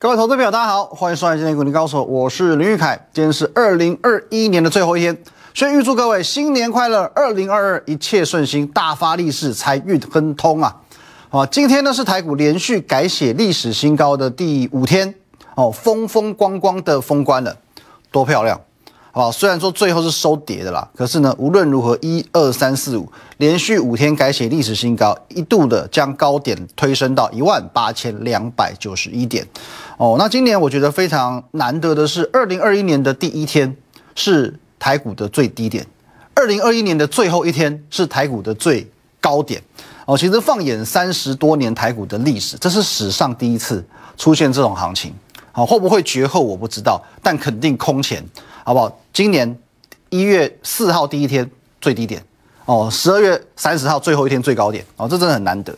各位投资朋友，大家好，欢迎收看今天股林高手，我是林玉凯。今天是二零二一年的最后一天，先预祝各位新年快乐，二零二二一切顺心，大发利市，财运亨通啊！好，今天呢是台股连续改写历史新高的第五天，哦，风风光光的封关了，多漂亮！好，虽然说最后是收跌的啦，可是呢，无论如何，一二三四五连续五天改写历史新高，一度的将高点推升到一万八千两百九十一点。哦，那今年我觉得非常难得的是，二零二一年的第一天是台股的最低点，二零二一年的最后一天是台股的最高点。哦，其实放眼三十多年台股的历史，这是史上第一次出现这种行情。好，会不会绝后我不知道，但肯定空前。好不好？今年一月四号第一天最低点哦，十二月三十号最后一天最高点哦，这真的很难得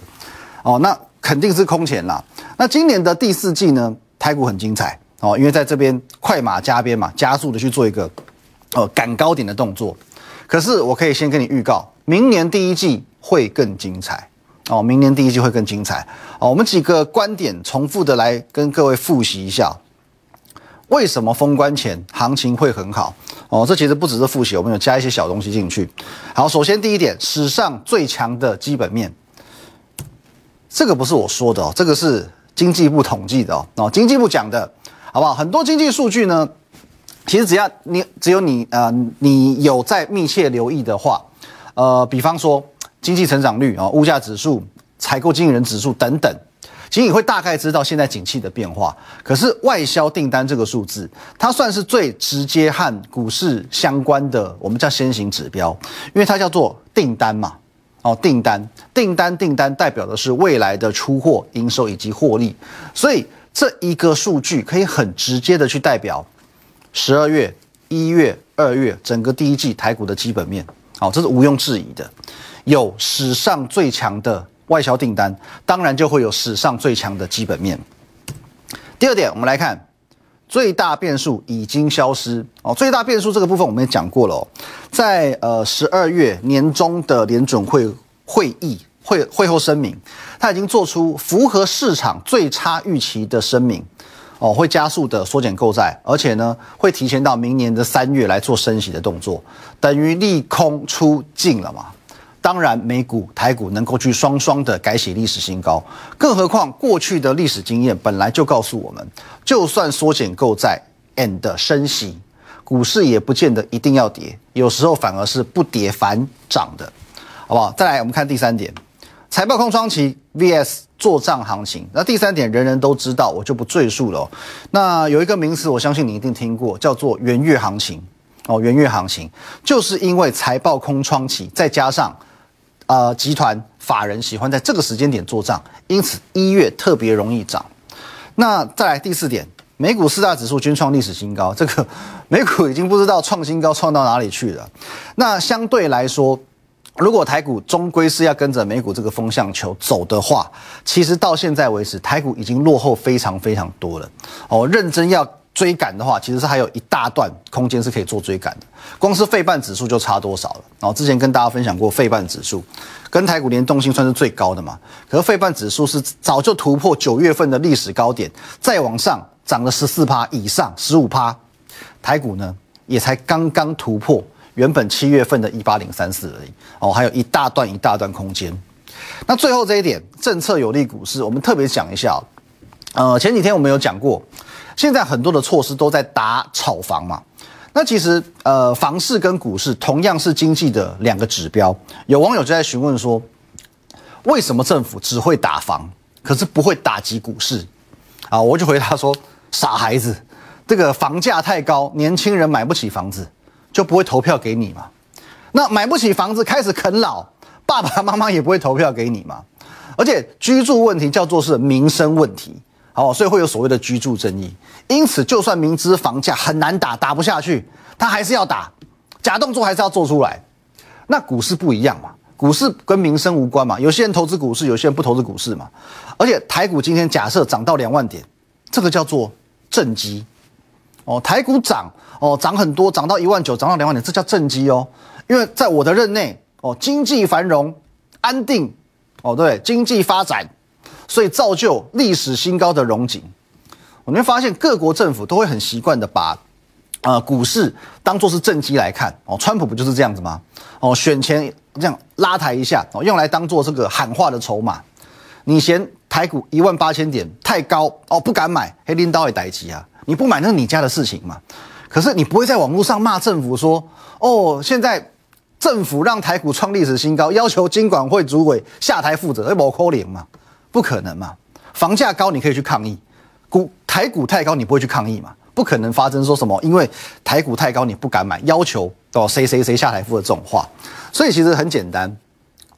哦。那肯定是空前啦。那今年的第四季呢，台股很精彩哦，因为在这边快马加鞭嘛，加速的去做一个呃赶高点的动作。可是我可以先跟你预告，明年第一季会更精彩哦，明年第一季会更精彩哦。我们几个观点重复的来跟各位复习一下。为什么封关前行情会很好？哦，这其实不只是复习，我们有加一些小东西进去。好，首先第一点，史上最强的基本面，这个不是我说的哦，这个是经济部统计的哦，哦，经济部讲的，好不好？很多经济数据呢，其实只要你只有你呃，你有在密切留意的话，呃，比方说经济成长率啊、物价指数、采购经理人指数等等。其实你会大概知道现在景气的变化，可是外销订单这个数字，它算是最直接和股市相关的，我们叫先行指标，因为它叫做订单嘛，哦，订单，订单，订单代表的是未来的出货、营收以及获利，所以这一个数据可以很直接的去代表十二月、一月、二月整个第一季台股的基本面，好，这是毋庸置疑的，有史上最强的。外销订单当然就会有史上最强的基本面。第二点，我们来看最大变数已经消失哦。最大变数这个部分我们也讲过了哦，在呃十二月年中的联准会会议会会后声明，他已经做出符合市场最差预期的声明哦，会加速的缩减购债，而且呢会提前到明年的三月来做升息的动作，等于利空出尽了嘛。当然，美股、台股能够去双双的改写历史新高，更何况过去的历史经验本来就告诉我们，就算缩减购债 and 升息，股市也不见得一定要跌，有时候反而是不跌反涨的，好不好？再来，我们看第三点，财报空窗期 vs 做账行情。那第三点人人都知道，我就不赘述了。那有一个名词，我相信你一定听过，叫做元月行情。哦，元月行情就是因为财报空窗期，再加上呃，集团法人喜欢在这个时间点做账，因此一月特别容易涨。那再来第四点，美股四大指数均创历史新高，这个美股已经不知道创新高创到哪里去了。那相对来说，如果台股终归是要跟着美股这个风向球走的话，其实到现在为止，台股已经落后非常非常多了。哦，认真要。追赶的话，其实是还有一大段空间是可以做追赶的。光是费半指数就差多少了？然后之前跟大家分享过，费半指数跟台股联动性算是最高的嘛。可是费半指数是早就突破九月份的历史高点，再往上涨了十四趴以上，十五趴。台股呢，也才刚刚突破原本七月份的一八零三四而已。哦，还有一大段一大段空间。那最后这一点，政策有利股市，我们特别讲一下。呃，前几天我们有讲过。现在很多的措施都在打炒房嘛，那其实呃，房市跟股市同样是经济的两个指标。有网友就在询问说，为什么政府只会打房，可是不会打击股市？啊，我就回答说，傻孩子，这个房价太高，年轻人买不起房子，就不会投票给你嘛。那买不起房子开始啃老，爸爸妈妈也不会投票给你嘛。而且居住问题叫做是民生问题。好，所以会有所谓的居住争议。因此，就算明知房价很难打，打不下去，他还是要打，假动作还是要做出来。那股市不一样嘛，股市跟民生无关嘛。有些人投资股市，有些人不投资股市嘛。而且台股今天假设涨到两万点，这个叫做正机。哦，台股涨哦，涨很多，涨到一万九，涨到两万点，这叫正机哦。因为在我的任内，哦，经济繁荣安定，哦，对，经济发展。所以造就历史新高的荣景，你会发现各国政府都会很习惯的把，呃，股市当做是政绩来看哦。川普不就是这样子吗？哦，选前这样拉抬一下哦，用来当做这个喊话的筹码。你嫌台股一万八千点太高哦，不敢买，黑拎刀也逮急啊！你不买那是你家的事情嘛。可是你不会在网络上骂政府说哦，现在政府让台股创历史新高，要求金管会主委下台负责，那某扣零嘛？不可能嘛？房价高你可以去抗议，股台股太高你不会去抗议嘛？不可能发生说什么因为台股太高你不敢买，要求哦谁谁谁下台负责这种话。所以其实很简单，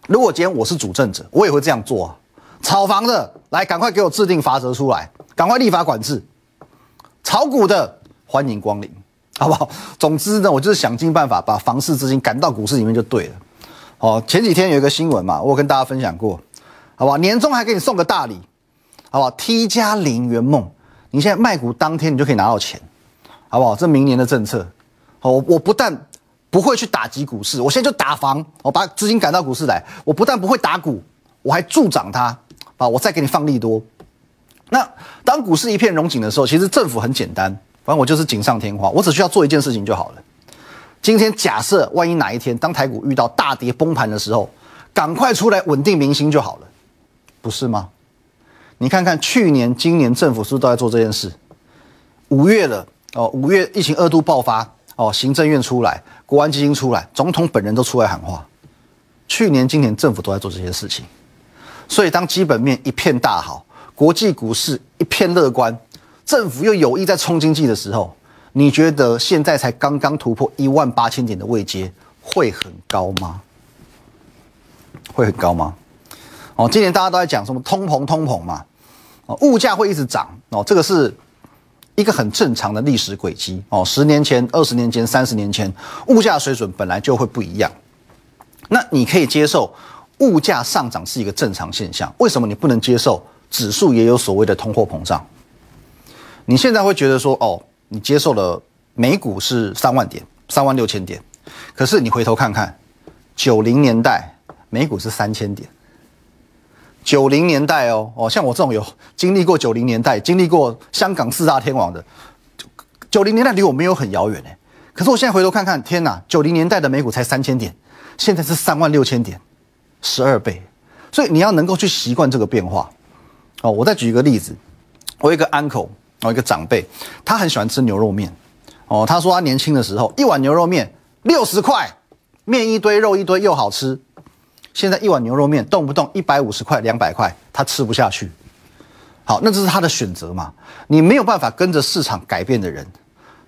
如果今天我是主政者，我也会这样做啊。炒房的来赶快给我制定法则出来，赶快立法管制；炒股的欢迎光临，好不好？总之呢，我就是想尽办法把房市资金赶到股市里面就对了。哦，前几天有一个新闻嘛，我跟大家分享过。好不好？年终还给你送个大礼，好不好？T 加零圆梦，你现在卖股当天你就可以拿到钱，好不好？这明年的政策，我我不但不会去打击股市，我现在就打房，我把资金赶到股市来。我不但不会打股，我还助长它，啊，我再给你放利多。那当股市一片融景的时候，其实政府很简单，反正我就是锦上添花，我只需要做一件事情就好了。今天假设万一哪一天当台股遇到大跌崩盘的时候，赶快出来稳定民心就好了。不是吗？你看看去年、今年政府是不是都在做这件事？五月了哦，五月疫情二度爆发哦，行政院出来，国安基金出来，总统本人都出来喊话。去年、今年政府都在做这些事情，所以当基本面一片大好，国际股市一片乐观，政府又有意在冲经济的时候，你觉得现在才刚刚突破一万八千点的位阶，会很高吗？会很高吗？哦，今年大家都在讲什么通膨，通膨嘛，哦，物价会一直涨，哦，这个是一个很正常的历史轨迹，哦，十年前、二十年前、三十年前，物价水准本来就会不一样。那你可以接受物价上涨是一个正常现象，为什么你不能接受指数也有所谓的通货膨胀？你现在会觉得说，哦，你接受了美股是三万点，三万六千点，可是你回头看看，九零年代美股是三千点。九零年代哦哦，像我这种有经历过九零年代、经历过香港四大天王的，九零年代离我没有很遥远哎。可是我现在回头看看，天哪，九零年代的美股才三千点，现在是三万六千点，十二倍。所以你要能够去习惯这个变化哦。我再举一个例子，我有一个 uncle 哦，一个长辈，他很喜欢吃牛肉面哦。他说他年轻的时候，一碗牛肉面六十块，面一堆肉一堆又好吃。现在一碗牛肉面动不动一百五十块、两百块，他吃不下去。好，那这是他的选择嘛？你没有办法跟着市场改变的人，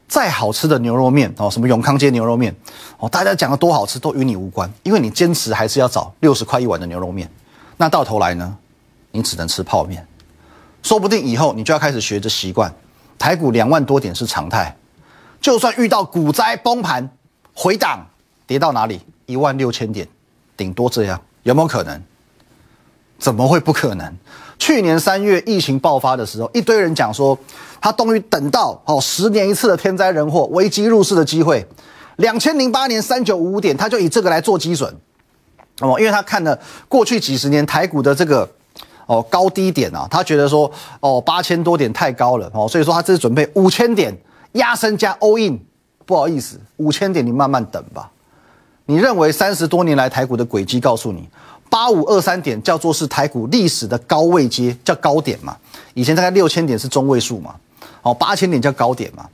再好吃的牛肉面哦，什么永康街牛肉面哦，大家讲的多好吃都与你无关，因为你坚持还是要找六十块一碗的牛肉面。那到头来呢，你只能吃泡面。说不定以后你就要开始学着习惯，台股两万多点是常态，就算遇到股灾崩盘回档，跌到哪里一万六千点。顶多这样，有没有可能？怎么会不可能？去年三月疫情爆发的时候，一堆人讲说，他终于等到哦十年一次的天灾人祸、危机入市的机会。两千零八年三九五五点，他就以这个来做基准，哦，因为他看了过去几十年台股的这个哦高低点啊，他觉得说哦八千多点太高了哦，所以说他这是准备五千点压身加 all in。不好意思，五千点你慢慢等吧。你认为三十多年来台股的轨迹告诉你，八五二三点叫做是台股历史的高位阶，叫高点嘛？以前大概六千点是中位数嘛？哦，八千点叫高点嘛？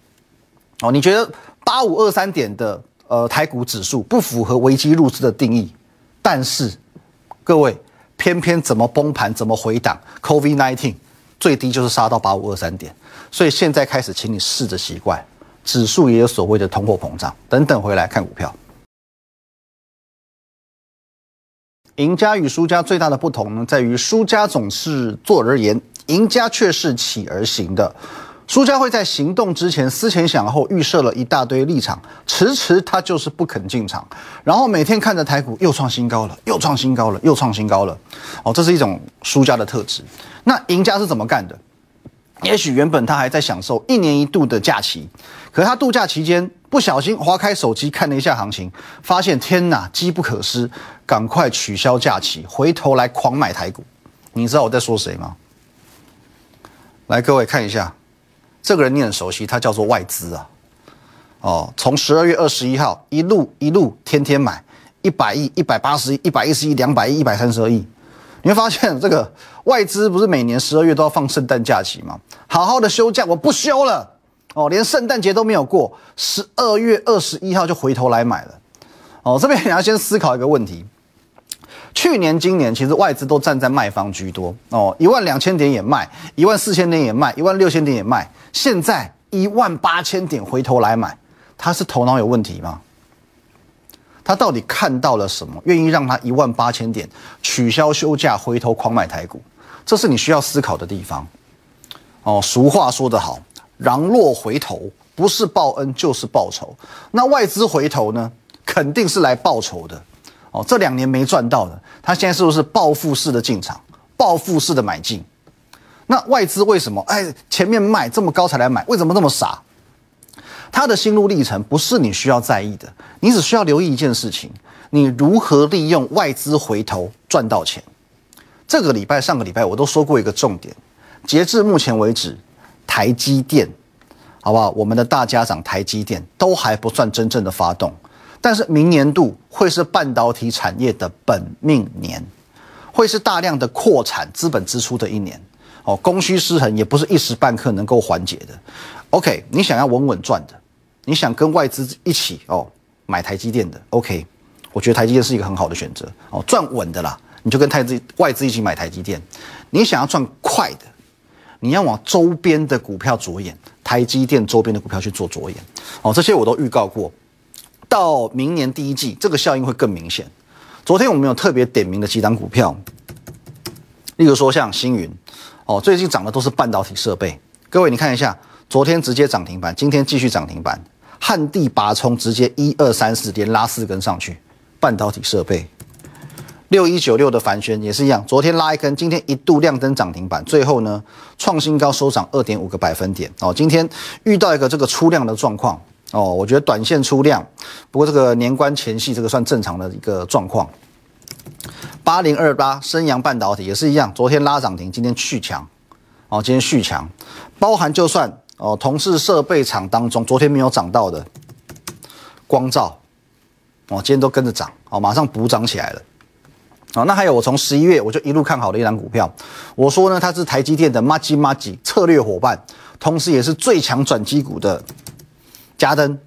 哦，你觉得八五二三点的呃台股指数不符合危机入市的定义？但是各位偏偏怎么崩盘怎么回档？Covid nineteen 最低就是杀到八五二三点，所以现在开始，请你试着习惯，指数也有所谓的通货膨胀等等，回来看股票。赢家与输家最大的不同呢，在于输家总是坐而言，赢家却是起而行的。输家会在行动之前思前想后，预设了一大堆立场，迟迟他就是不肯进场，然后每天看着台股又创新高了，又创新高了，又创新高了。哦，这是一种输家的特质。那赢家是怎么干的？也许原本他还在享受一年一度的假期，可他度假期间。不小心划开手机看了一下行情，发现天哪，机不可失，赶快取消假期，回头来狂买台股。你知道我在说谁吗？来，各位看一下，这个人你很熟悉，他叫做外资啊。哦，从十二月二十一号一路一路天天买一百亿、一百八十亿、一百一十亿、两百亿、一百三十二亿。你会发现，这个外资不是每年十二月都要放圣诞假期吗？好好的休假，我不休了哦，连圣诞节都没有过，十二月二十一号就回头来买了。哦，这边 你要先思考一个问题：去年、今年其实外资都站在卖方居多哦，一万两千点也卖，一万四千点也卖，一万六千点也卖，现在一万八千点回头来买，他是头脑有问题吗？他到底看到了什么，愿意让他一万八千点取消休假，回头狂买台股？这是你需要思考的地方。哦，俗话说得好，狼若回头，不是报恩就是报仇。那外资回头呢，肯定是来报仇的。哦，这两年没赚到的，他现在是不是报复式的进场，报复式的买进？那外资为什么？哎，前面卖这么高才来买，为什么那么傻？他的心路历程不是你需要在意的，你只需要留意一件事情：你如何利用外资回头赚到钱。这个礼拜、上个礼拜我都说过一个重点，截至目前为止，台积电，好不好？我们的大家长台积电都还不算真正的发动，但是明年度会是半导体产业的本命年，会是大量的扩产、资本支出的一年。哦，供需失衡也不是一时半刻能够缓解的。OK，你想要稳稳赚的。你想跟外资一起哦买台积电的，OK，我觉得台积电是一个很好的选择哦，赚稳的啦，你就跟台资外资一起买台积电。你想要赚快的，你要往周边的股票着眼，台积电周边的股票去做着眼哦，这些我都预告过，到明年第一季这个效应会更明显。昨天我们有特别点名的几档股票，例如说像星云哦，最近涨的都是半导体设备，各位你看一下。昨天直接涨停板，今天继续涨停板。旱地拔葱，直接一二三四连拉四根上去。半导体设备，六一九六的凡轩也是一样，昨天拉一根，今天一度亮灯涨停板，最后呢创新高收涨二点五个百分点。哦，今天遇到一个这个出量的状况哦，我觉得短线出量，不过这个年关前夕这个算正常的一个状况。八零二八升阳半导体也是一样，昨天拉涨停，今天续强。哦，今天续强，包含就算。哦，同事设备厂当中，昨天没有涨到的光照，哦，今天都跟着涨，哦，马上补涨起来了。哦，那还有我从十一月我就一路看好的一档股票，我说呢，它是台积电的 m a g i m a g i 策略伙伴，同时也是最强转机股的嘉登。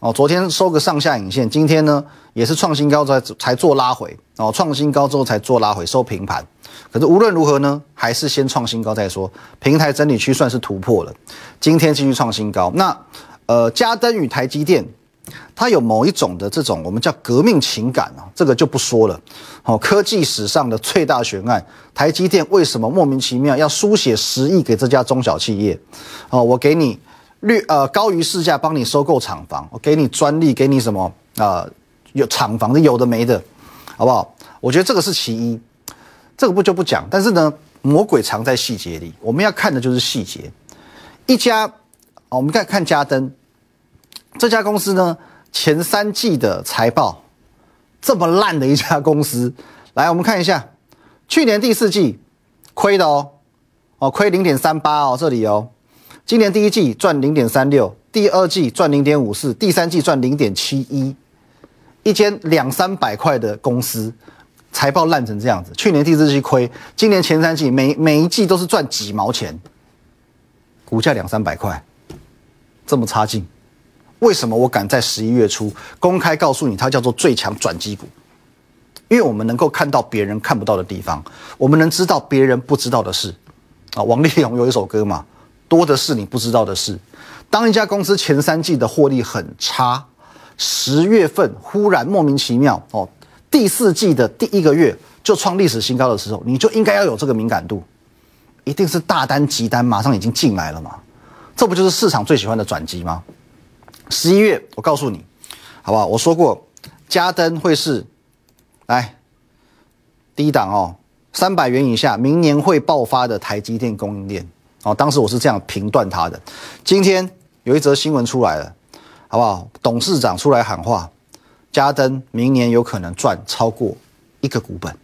哦，昨天收个上下影线，今天呢也是创新高才才做拉回，哦，创新高之后才做拉回，收平盘。可是无论如何呢，还是先创新高再说。平台整理区算是突破了，今天继续创新高。那呃，嘉登与台积电，它有某一种的这种我们叫革命情感啊，这个就不说了。好，科技史上的最大悬案，台积电为什么莫名其妙要书写十亿给这家中小企业？哦，我给你略呃高于市价帮你收购厂房，我给你专利，给你什么啊？有厂房的有的没的，好不好？我觉得这个是其一。这个不就不讲，但是呢，魔鬼藏在细节里，我们要看的就是细节。一家哦，我们看看嘉登这家公司呢，前三季的财报这么烂的一家公司，来我们看一下，去年第四季亏的哦，哦亏零点三八哦，这里哦，今年第一季赚零点三六，第二季赚零点五四，第三季赚零点七一，一间两三百块的公司。财报烂成这样子，去年第四季亏，今年前三季每每一季都是赚几毛钱，股价两三百块，这么差劲，为什么我敢在十一月初公开告诉你它叫做最强转机股？因为我们能够看到别人看不到的地方，我们能知道别人不知道的事。啊，王力宏有一首歌嘛，多的是你不知道的事。当一家公司前三季的获利很差，十月份忽然莫名其妙哦。第四季的第一个月就创历史新高的时候，你就应该要有这个敏感度，一定是大单急单马上已经进来了嘛？这不就是市场最喜欢的转机吗？十一月我告诉你，好不好？我说过，加登会是来低档哦，三百元以下，明年会爆发的台积电供应链哦。当时我是这样评断它的。今天有一则新闻出来了，好不好？董事长出来喊话。嘉登明年有可能赚超过一个股本，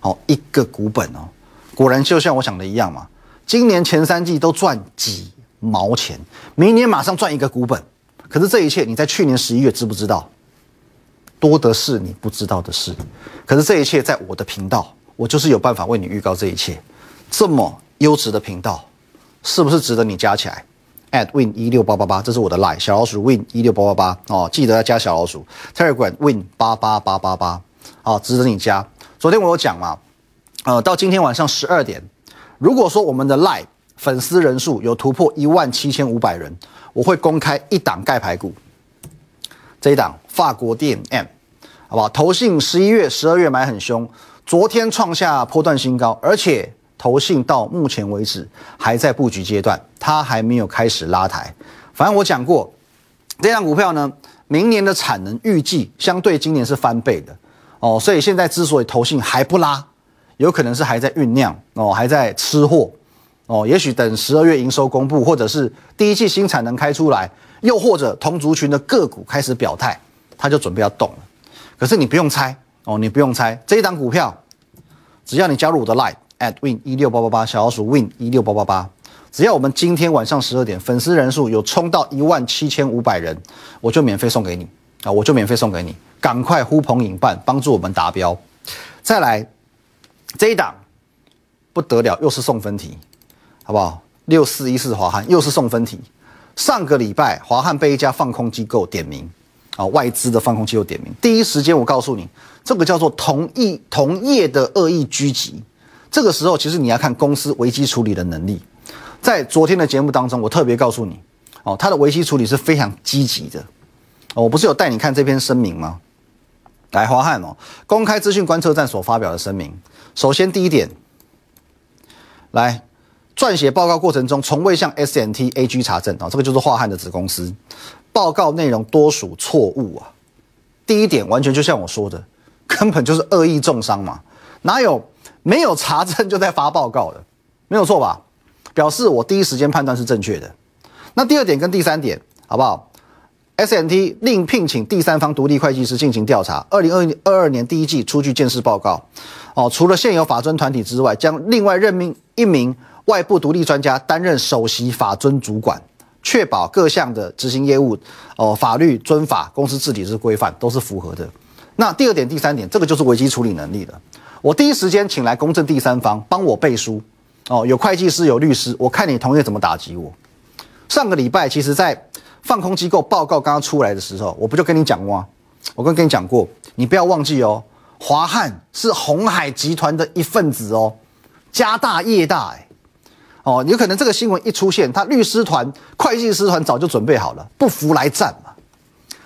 好一个股本哦，果然就像我想的一样嘛。今年前三季都赚几毛钱，明年马上赚一个股本。可是这一切你在去年十一月知不知道？多的是你不知道的事。可是这一切在我的频道，我就是有办法为你预告这一切。这么优质的频道，是不是值得你加起来？at win 一六八八八，这是我的 line 小老鼠 win 一六八八八哦，记得要加小老鼠 Telegram win 八八八八八，好，值得你加。昨天我有讲嘛，呃，到今天晚上十二点，如果说我们的 line 粉丝人数有突破一万七千五百人。我会公开一档盖牌股，这一档法国 DM，好不好？投信十一月、十二月买很凶，昨天创下波段新高，而且投信到目前为止还在布局阶段，它还没有开始拉抬。反正我讲过，这档股票呢，明年的产能预计相对今年是翻倍的哦，所以现在之所以投信还不拉，有可能是还在酝酿哦，还在吃货。哦，也许等十二月营收公布，或者是第一季新产能开出来，又或者同族群的个股开始表态，它就准备要动了。可是你不用猜哦，你不用猜，这一档股票，只要你加入我的 Line at win 一六八八八小老鼠 win 一六八八八，只要我们今天晚上十二点粉丝人数有冲到一万七千五百人，我就免费送给你啊，我就免费送给你，赶快呼朋引伴，帮助我们达标。再来这一档不得了，又是送分题。好不好？六四一四华汉又是送分题。上个礼拜华汉被一家放空机构点名，啊，外资的放空机构点名，第一时间我告诉你，这个叫做同意同业的恶意狙击。这个时候其实你要看公司危机处理的能力。在昨天的节目当中，我特别告诉你，哦，他的危机处理是非常积极的。我不是有带你看这篇声明吗？来，华汉哦，公开资讯观测站所发表的声明。首先第一点，来。撰写报告过程中，从未向 S N T A G 查证啊，这个就是华汉的子公司。报告内容多属错误啊。第一点，完全就像我说的，根本就是恶意重伤嘛，哪有没有查证就在发报告的？没有错吧？表示我第一时间判断是正确的。那第二点跟第三点，好不好？S N T 另聘请第三方独立会计师进行调查。二零二二二年第一季出具见识报告。哦，除了现有法尊团体之外，将另外任命一名。外部独立专家担任首席法尊主管，确保各项的执行业务，哦，法律遵法、公司治理之规范都是符合的。那第二点、第三点，这个就是危机处理能力了。我第一时间请来公正第三方帮我背书，哦，有会计师、有律师，我看你同业怎么打击我。上个礼拜，其实在放空机构报告刚刚出来的时候，我不就跟你讲过吗？我跟跟你讲过，你不要忘记哦，华汉是红海集团的一份子哦，家大业大哎。哦，有可能这个新闻一出现，他律师团、会计师团早就准备好了，不服来战嘛。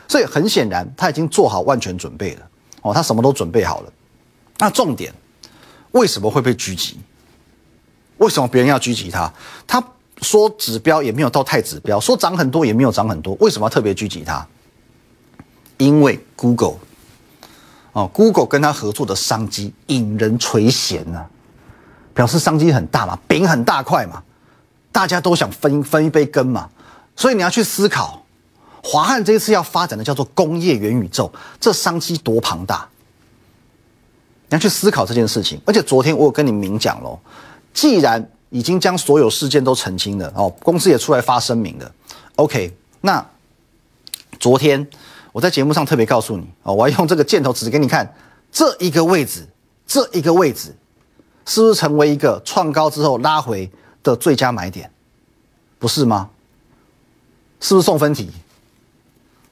所以很显然，他已经做好万全准备了。哦，他什么都准备好了。那重点，为什么会被狙击？为什么别人要狙击他？他说指标也没有到太指标，说涨很多也没有涨很多，为什么要特别狙击他？因为 Google，哦，Google 跟他合作的商机引人垂涎啊。表示商机很大嘛，饼很大块嘛，大家都想分分一杯羹嘛，所以你要去思考，华汉这一次要发展的叫做工业元宇宙，这商机多庞大，你要去思考这件事情。而且昨天我有跟你明讲喽，既然已经将所有事件都澄清了哦，公司也出来发声明了，OK，那昨天我在节目上特别告诉你哦，我要用这个箭头指给你看，这一个位置，这一个位置。是不是成为一个创高之后拉回的最佳买点？不是吗？是不是送分题？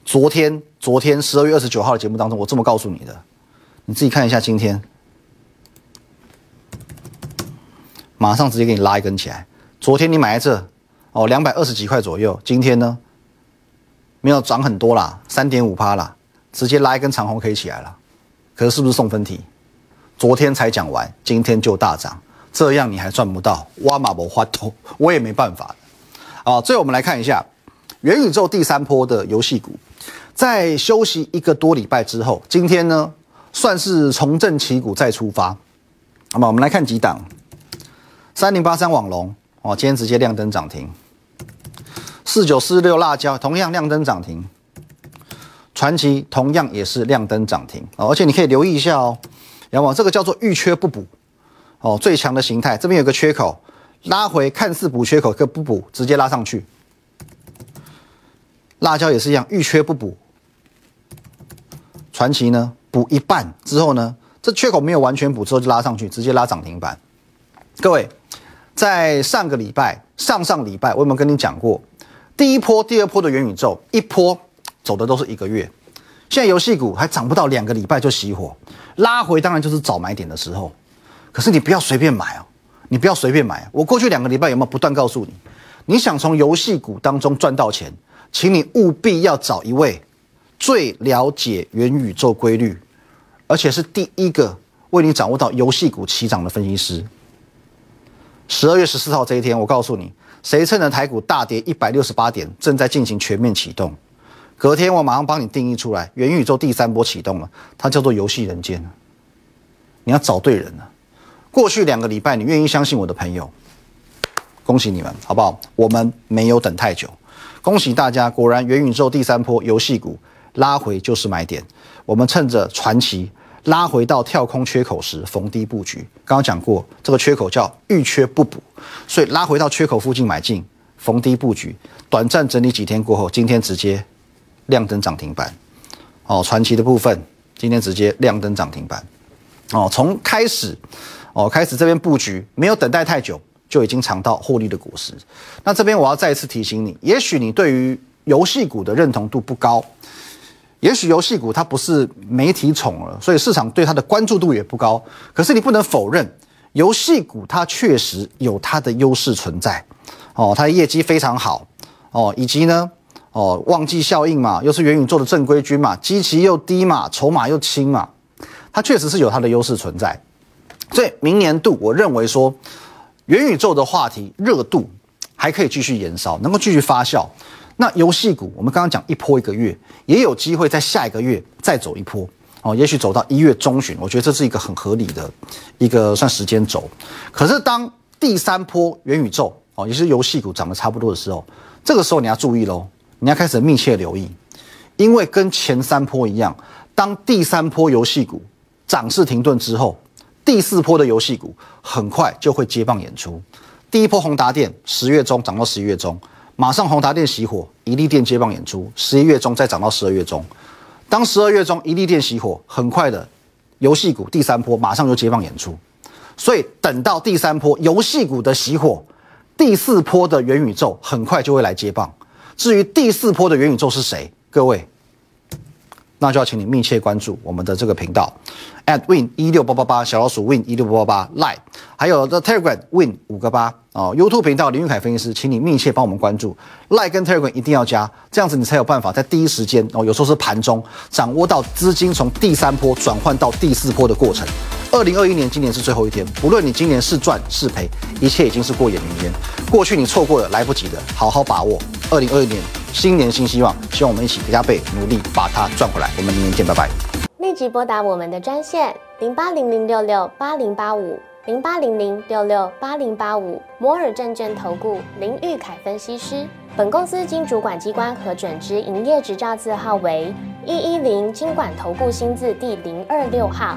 昨天，昨天十二月二十九号的节目当中，我这么告诉你的，你自己看一下今天，马上直接给你拉一根起来。昨天你买在这，哦，两百二十几块左右，今天呢，没有涨很多啦，三点五趴啦，直接拉一根长红可以起来了。可是是不是送分题？昨天才讲完，今天就大涨，这样你还赚不到？挖马博花头，我也没办法啊，最后我们来看一下元宇宙第三波的游戏股，在休息一个多礼拜之后，今天呢算是重振旗鼓再出发。那么我们来看几档，三零八三网龙哦，今天直接亮灯涨停；四九四六辣椒同样亮灯涨停；传奇同样也是亮灯涨停哦，而且你可以留意一下哦。要么这个叫做遇缺不补，哦，最强的形态，这边有个缺口，拉回看似补缺口，可不补，直接拉上去，辣椒也是一样，遇缺不补。传奇呢，补一半之后呢，这缺口没有完全补之后就拉上去，直接拉涨停板。各位，在上个礼拜、上上礼拜，我有没有跟你讲过，第一波、第二波的元宇宙，一波走的都是一个月。现在游戏股还涨不到两个礼拜就熄火，拉回当然就是早买点的时候。可是你不要随便买哦，你不要随便买。我过去两个礼拜有没有不断告诉你，你想从游戏股当中赚到钱，请你务必要找一位最了解元宇宙规律，而且是第一个为你掌握到游戏股起涨的分析师。十二月十四号这一天，我告诉你，谁趁着台股大跌一百六十八点，正在进行全面启动。隔天我马上帮你定义出来，元宇宙第三波启动了，它叫做游戏人间。你要找对人了。过去两个礼拜，你愿意相信我的朋友，恭喜你们，好不好？我们没有等太久，恭喜大家！果然，元宇宙第三波游戏股拉回就是买点。我们趁着传奇拉回到跳空缺口时逢低布局。刚刚讲过，这个缺口叫遇缺不补，所以拉回到缺口附近买进，逢低布局。短暂整理几天过后，今天直接亮灯涨停板。哦，传奇的部分今天直接亮灯涨停板。哦，从开始。哦，开始这边布局，没有等待太久，就已经尝到获利的果实。那这边我要再一次提醒你，也许你对于游戏股的认同度不高，也许游戏股它不是媒体宠了，所以市场对它的关注度也不高。可是你不能否认，游戏股它确实有它的优势存在。哦，它的业绩非常好。哦，以及呢，哦，旺季效应嘛，又是元宇宙的正规军嘛，基期又低嘛，筹码又轻嘛，它确实是有它的优势存在。所以明年度，我认为说，元宇宙的话题热度还可以继续延烧，能够继续发酵。那游戏股，我们刚刚讲一波一个月，也有机会在下一个月再走一波哦，也许走到一月中旬，我觉得这是一个很合理的一个算时间轴。可是当第三波元宇宙哦，也是游戏股涨得差不多的时候，这个时候你要注意喽，你要开始密切留意，因为跟前三波一样，当第三波游戏股涨势停顿之后。第四波的游戏股很快就会接棒演出。第一波宏达电十月中涨到十一月中，马上宏达电熄火，一利电接棒演出，十一月中再涨到十二月中。当十二月中一利电熄火，很快的游戏股第三波马上就接棒演出。所以等到第三波游戏股的熄火，第四波的元宇宙很快就会来接棒。至于第四波的元宇宙是谁，各位？那就要请你密切关注我们的这个频道，at win 一六八八八小老鼠 win 一六八八八 lie，还有 the telegram win 五个八哦，YouTube 频道林玉凯分析师，请你密切帮我们关注 lie 跟 telegram 一定要加，这样子你才有办法在第一时间哦，有时候是盘中掌握到资金从第三波转换到第四波的过程。二零二一年今年是最后一天，不论你今年是赚是赔，一切已经是过眼云烟。过去你错过了来不及的，好好把握。二零二一年新年新希望，希望我们一起加倍努力把它赚回来。我们明年见，拜拜。立即拨打我们的专线零八零零六六八零八五零八零零六六八零八五摩尔证券投顾林玉凯分析师。本公司经主管机关核准之营业执照字号为一一零金管投顾新字第零二六号。